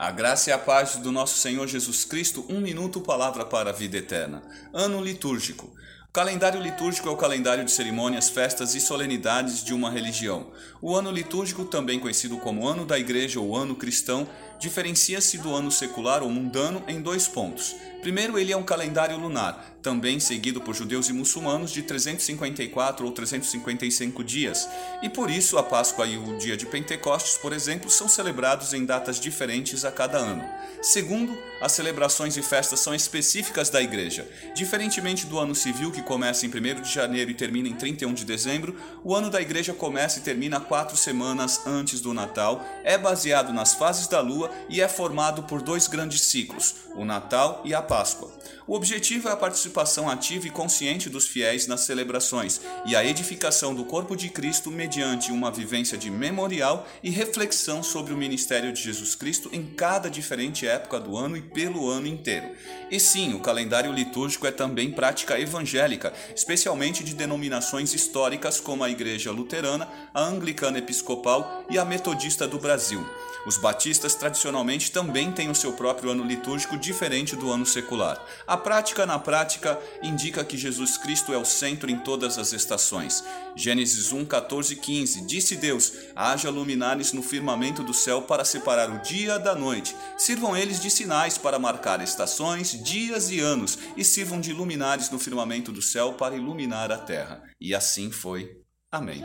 A graça e a paz do nosso Senhor Jesus Cristo, um minuto, palavra para a vida eterna. Ano litúrgico. O calendário litúrgico é o calendário de cerimônias, festas e solenidades de uma religião. O ano litúrgico, também conhecido como ano da igreja ou ano cristão, diferencia-se do ano secular ou mundano em dois pontos. Primeiro, ele é um calendário lunar, também seguido por judeus e muçulmanos de 354 ou 355 dias, e por isso a Páscoa e o dia de Pentecostes, por exemplo, são celebrados em datas diferentes a cada ano. Segundo, as celebrações e festas são específicas da igreja. Diferentemente do ano civil, que começa em 1 de janeiro e termina em 31 de dezembro, o ano da igreja começa e termina quatro semanas antes do Natal, é baseado nas fases da lua e é formado por dois grandes ciclos, o Natal e a Páscoa. O objetivo é a participação ativa e consciente dos fiéis nas celebrações e a edificação do corpo de Cristo mediante uma vivência de memorial e reflexão sobre o ministério de Jesus Cristo em cada diferente época do ano e pelo ano inteiro. E sim, o calendário litúrgico é também prática evangélica, especialmente de denominações históricas como a Igreja Luterana, a Anglicana Episcopal e a Metodista do Brasil. Os batistas tradicionalmente também têm o seu próprio ano litúrgico diferente do ano secular. A prática na prática indica que Jesus Cristo é o centro em todas as estações. Gênesis 1, 14 e 15 Disse Deus: Haja luminares no firmamento do céu para separar o dia da noite. Sirvam eles de sinais para marcar estações, dias e anos, e sirvam de luminares no firmamento do céu para iluminar a terra. E assim foi. Amém.